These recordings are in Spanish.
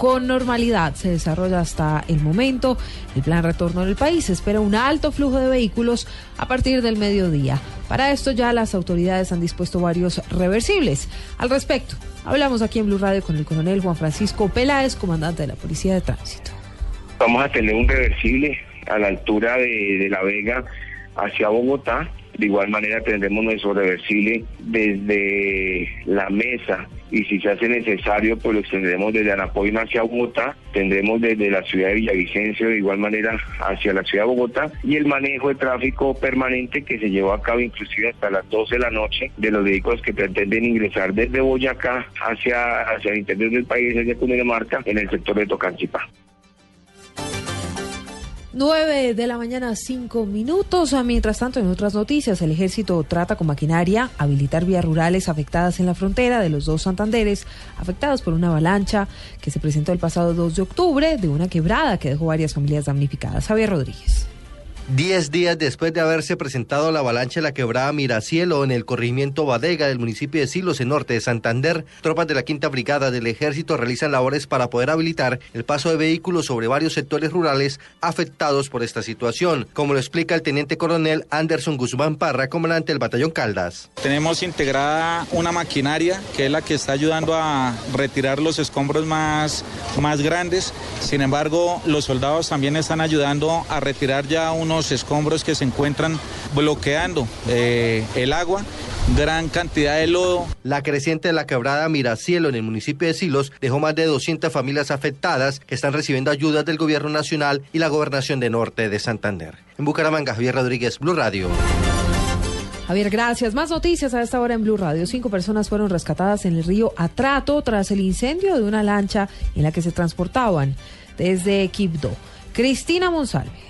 con normalidad. Se desarrolla hasta el momento el plan retorno del país. Espera un alto flujo de vehículos a partir del mediodía. Para esto ya las autoridades han dispuesto varios reversibles. Al respecto, hablamos aquí en Blue Radio con el coronel Juan Francisco Peláez, comandante de la Policía de Tránsito. Vamos a tener un reversible a la altura de, de La Vega hacia Bogotá de igual manera tendremos nuestro reversible desde la mesa y si se hace necesario, pues lo extenderemos desde Anapoima hacia Bogotá, tendremos desde la ciudad de Villavicencio de igual manera hacia la ciudad de Bogotá y el manejo de tráfico permanente que se llevó a cabo inclusive hasta las 12 de la noche de los vehículos que pretenden ingresar desde Boyacá hacia, hacia el interior del país, hacia Cundinamarca, en el sector de Tocancipá. 9 de la mañana, 5 minutos. Ah, mientras tanto, en otras noticias, el ejército trata con maquinaria habilitar vías rurales afectadas en la frontera de los dos Santanderes, afectados por una avalancha que se presentó el pasado 2 de octubre de una quebrada que dejó varias familias damnificadas. Javier Rodríguez. Diez días después de haberse presentado la avalancha en la quebrada Miracielo en el corregimiento Badega del municipio de Silos, en norte de Santander, tropas de la Quinta Brigada del Ejército realizan labores para poder habilitar el paso de vehículos sobre varios sectores rurales afectados por esta situación, como lo explica el teniente coronel Anderson Guzmán Parra, comandante del batallón Caldas. Tenemos integrada una maquinaria que es la que está ayudando a retirar los escombros más, más grandes. Sin embargo, los soldados también están ayudando a retirar ya unos escombros que se encuentran bloqueando eh, el agua gran cantidad de lodo. La creciente de la quebrada Miracielo en el municipio de Silos dejó más de 200 familias afectadas que están recibiendo ayudas del gobierno nacional y la gobernación de Norte de Santander. En Bucaramanga, Javier Rodríguez, Blue Radio. Javier, gracias. Más noticias a esta hora en Blue Radio. Cinco personas fueron rescatadas en el río Atrato tras el incendio de una lancha en la que se transportaban desde Quibdó. Cristina Monsalve.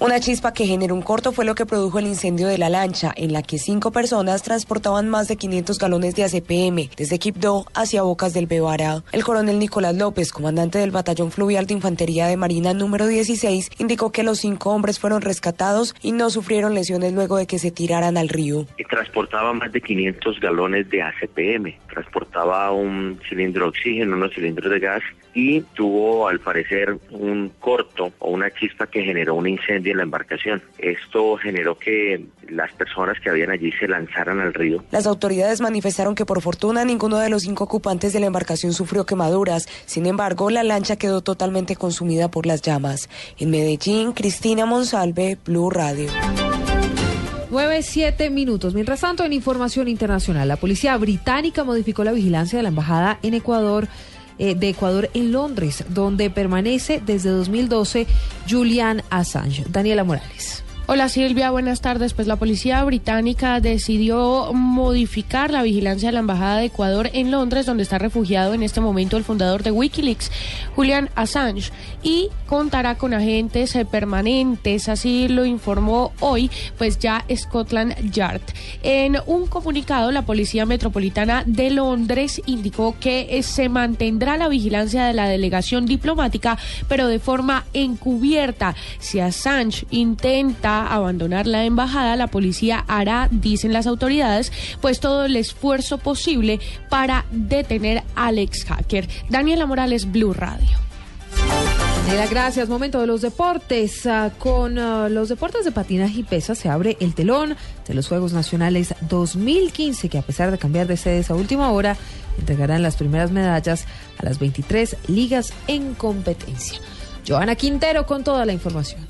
Una chispa que generó un corto fue lo que produjo el incendio de la lancha, en la que cinco personas transportaban más de 500 galones de ACPM desde Quibdó hacia Bocas del Bevara. El coronel Nicolás López, comandante del Batallón Fluvial de Infantería de Marina número 16, indicó que los cinco hombres fueron rescatados y no sufrieron lesiones luego de que se tiraran al río. Transportaba más de 500 galones de ACPM, transportaba un cilindro de oxígeno, unos cilindros de gas y tuvo al parecer un corto o una chispa que generó un incendio en la embarcación. Esto generó que las personas que habían allí se lanzaran al río. Las autoridades manifestaron que por fortuna ninguno de los cinco ocupantes de la embarcación sufrió quemaduras. Sin embargo, la lancha quedó totalmente consumida por las llamas. En Medellín, Cristina Monsalve, Blue Radio. 9, 7 minutos. Mientras tanto, en información internacional, la policía británica modificó la vigilancia de la embajada en Ecuador eh, de Ecuador en Londres, donde permanece desde 2012 Julian Assange. Daniela Morales. Hola Silvia, buenas tardes. Pues la policía británica decidió modificar la vigilancia de la Embajada de Ecuador en Londres, donde está refugiado en este momento el fundador de Wikileaks, Julian Assange, y contará con agentes eh, permanentes, así lo informó hoy, pues ya Scotland Yard. En un comunicado, la Policía Metropolitana de Londres indicó que eh, se mantendrá la vigilancia de la delegación diplomática, pero de forma encubierta. Si Assange intenta abandonar la embajada, la policía hará, dicen las autoridades, pues todo el esfuerzo posible para detener al ex hacker. Daniela Morales, Blue Radio. Daniela, gracias. Momento de los deportes. Ah, con ah, los deportes de patinaje y pesa se abre el telón de los Juegos Nacionales 2015, que a pesar de cambiar de sedes a última hora, entregarán las primeras medallas a las 23 ligas en competencia. Joana Quintero con toda la información.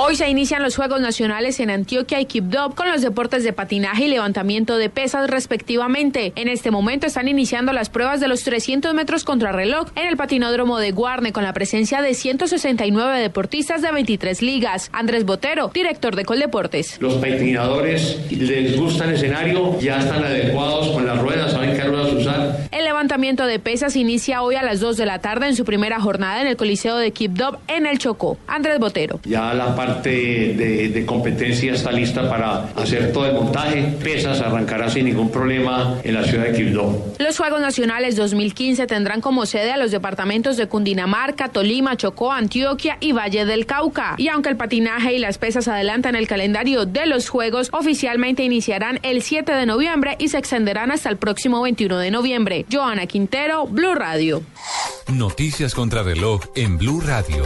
Hoy se inician los Juegos Nacionales en Antioquia y Quibdó con los deportes de patinaje y levantamiento de pesas respectivamente. En este momento están iniciando las pruebas de los 300 metros contrarreloj en el patinódromo de Guarne con la presencia de 169 deportistas de 23 ligas. Andrés Botero, director de Coldeportes. Los patinadores les gusta el escenario, ya están adecuados con las ruedas, saben qué ruedas usar. El levantamiento de pesas inicia hoy a las 2 de la tarde en su primera jornada en el Coliseo de Quibdó en el Chocó. Andrés Botero. Ya la parte de, competencia está lista para hacer todo el montaje. Pesas arrancará sin ningún problema en la ciudad de Quibdó. Los Juegos Nacionales 2015 tendrán como sede a los departamentos de Cundinamarca, Tolima, Chocó, Antioquia y Valle del Cauca. Y aunque el patinaje y las pesas adelantan el calendario de los Juegos, oficialmente iniciarán el 7 de noviembre y se extenderán hasta el próximo 21 de noviembre. 2015. Joana Quintero, Blue Radio. Noticias contra reloj en Blue Radio.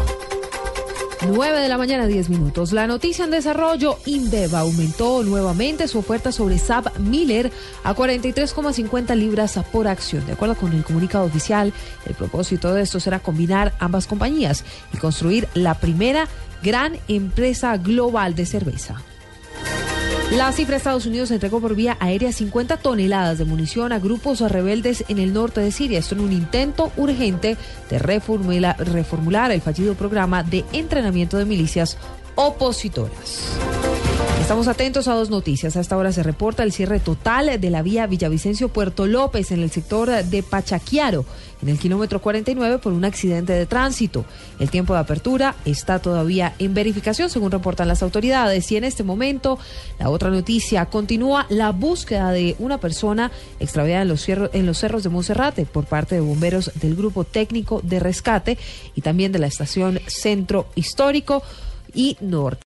9 de la mañana, 10 minutos. La noticia en desarrollo, Inbeva aumentó nuevamente su oferta sobre SAP Miller a 43,50 libras por acción. De acuerdo con el comunicado oficial, el propósito de esto será combinar ambas compañías y construir la primera gran empresa global de cerveza. La cifra de Estados Unidos entregó por vía aérea 50 toneladas de munición a grupos rebeldes en el norte de Siria. Esto en un intento urgente de reformular el fallido programa de entrenamiento de milicias opositoras. Estamos atentos a dos noticias. Hasta ahora se reporta el cierre total de la vía Villavicencio-Puerto López en el sector de Pachaquiaro, en el kilómetro 49, por un accidente de tránsito. El tiempo de apertura está todavía en verificación, según reportan las autoridades. Y en este momento, la otra noticia continúa la búsqueda de una persona extraviada en los, en los cerros de Monserrate por parte de bomberos del Grupo Técnico de Rescate y también de la Estación Centro Histórico y Norte.